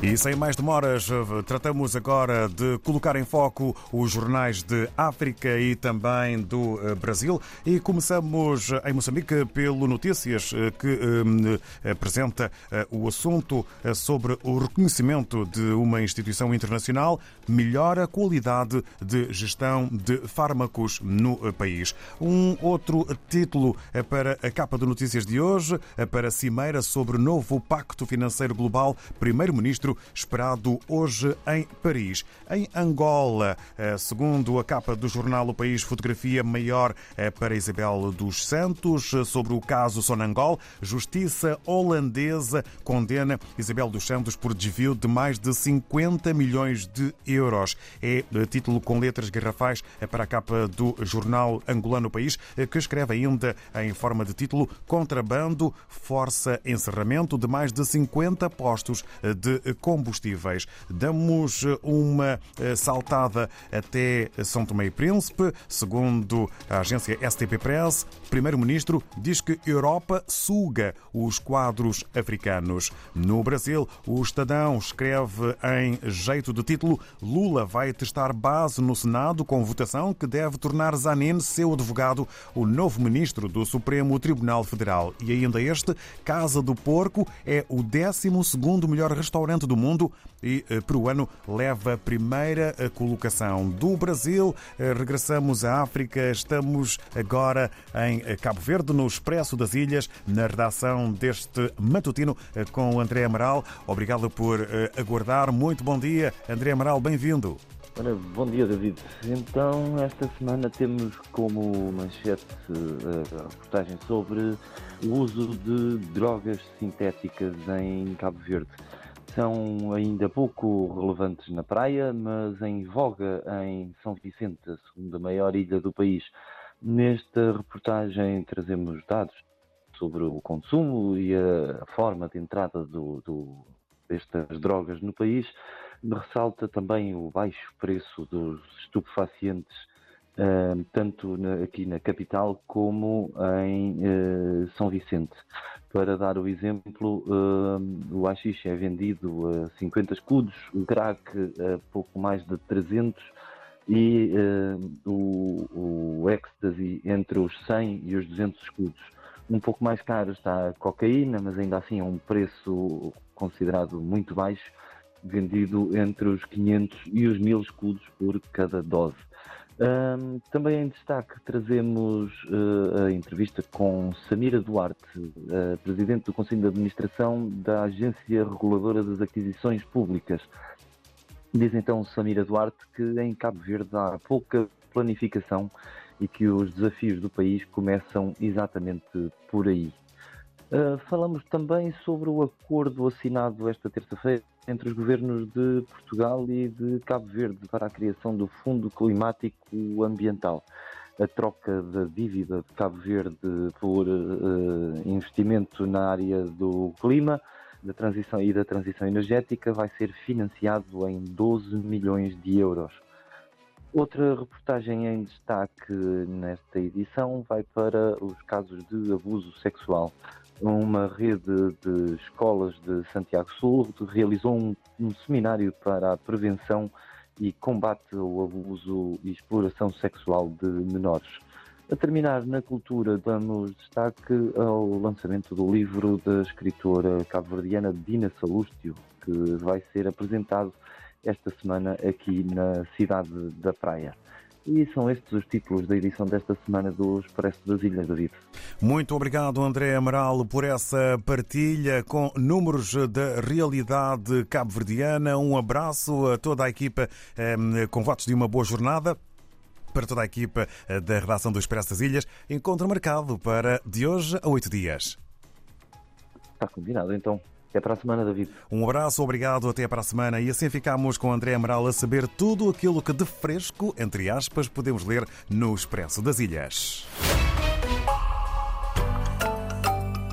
E sem mais demoras, tratamos agora de colocar em foco os jornais de África e também do eh, Brasil. E começamos em Moçambique pelo Notícias, eh, que eh, apresenta o assunto sobre o reconhecimento de uma instituição internacional melhora a qualidade de gestão de fármacos no país. Um outro título para a capa de notícias de hoje, para a Cimeira sobre novo Pacto Financeiro Global, Primeiro-Ministro esperado hoje em Paris. Em Angola, eh, segundo a capa do jornal O País, fotografia maior eh, para Isabel dos Santos eh, sobre o caso Sonangol. Justiça holandesa condena Isabel dos Santos por desvio de mais de 50 milhões de euros. É título com letras garrafais para a capa do jornal angolano País, que escreve ainda em forma de título Contrabando força encerramento de mais de 50 postos de combustíveis. Damos uma eh, saltada até São Tomé e Príncipe. Segundo a agência STP Press, primeiro-ministro diz que Europa suga os quadros africanos. No Brasil, o Estadão escreve em jeito de título Lula vai testar base no Senado com votação que deve tornar Zanin, seu advogado, o novo ministro do Supremo Tribunal Federal. E ainda este, Casa do Porco, é o 12 melhor restaurante do mundo e eh, peruano leva a primeira eh, colocação. Do Brasil, eh, regressamos à África. Estamos agora em Cabo Verde, no Expresso das Ilhas, na redação deste matutino com o André Amaral. Obrigado por aguardar. Muito bom dia, André Amaral, bem-vindo. Ora, bom dia, David. Então, esta semana temos como manchete a reportagem sobre o uso de drogas sintéticas em Cabo Verde são ainda pouco relevantes na praia, mas em voga em São Vicente, a segunda maior ilha do país. Nesta reportagem trazemos dados sobre o consumo e a forma de entrada do, do, destas drogas no país. Ressalta também o baixo preço dos estupefacientes tanto na, aqui na capital como em uh, São Vicente. Para dar o exemplo, uh, o haxixe é vendido a 50 escudos, o crack a pouco mais de 300 e uh, o, o ecstasy entre os 100 e os 200 escudos. Um pouco mais caro está a cocaína, mas ainda assim é um preço considerado muito baixo, vendido entre os 500 e os 1000 escudos por cada dose. Um, também em destaque trazemos uh, a entrevista com Samira Duarte, uh, Presidente do Conselho de Administração da Agência Reguladora das Aquisições Públicas. Diz então Samira Duarte que em Cabo Verde há pouca planificação e que os desafios do país começam exatamente por aí. Uh, falamos também sobre o acordo assinado esta terça-feira entre os governos de Portugal e de Cabo Verde para a criação do Fundo Climático Ambiental. A troca da dívida de Cabo Verde por uh, investimento na área do clima da transição e da transição energética vai ser financiado em 12 milhões de euros. Outra reportagem em destaque nesta edição vai para os casos de abuso sexual uma rede de escolas de Santiago Sul realizou um, um, seminário para a prevenção e combate ao abuso e exploração sexual de menores. A terminar na cultura, damos destaque ao lançamento do livro da escritora cabo-verdiana Dina Salústio, que vai ser apresentado esta semana aqui na cidade da Praia. E são estes os títulos da edição desta semana do Expresso das Ilhas, David. Muito obrigado, André Amaral, por essa partilha com números da realidade cabo-verdiana. Um abraço a toda a equipa ehm, com votos de uma boa jornada para toda a equipa eh, da redação do Expresso das Ilhas. Encontro marcado para de hoje a oito dias. Está combinado, então. Até para a semana, David. Um abraço, obrigado, até para a semana. E assim ficamos com André Amaral a saber tudo aquilo que de fresco, entre aspas, podemos ler no Expresso das Ilhas.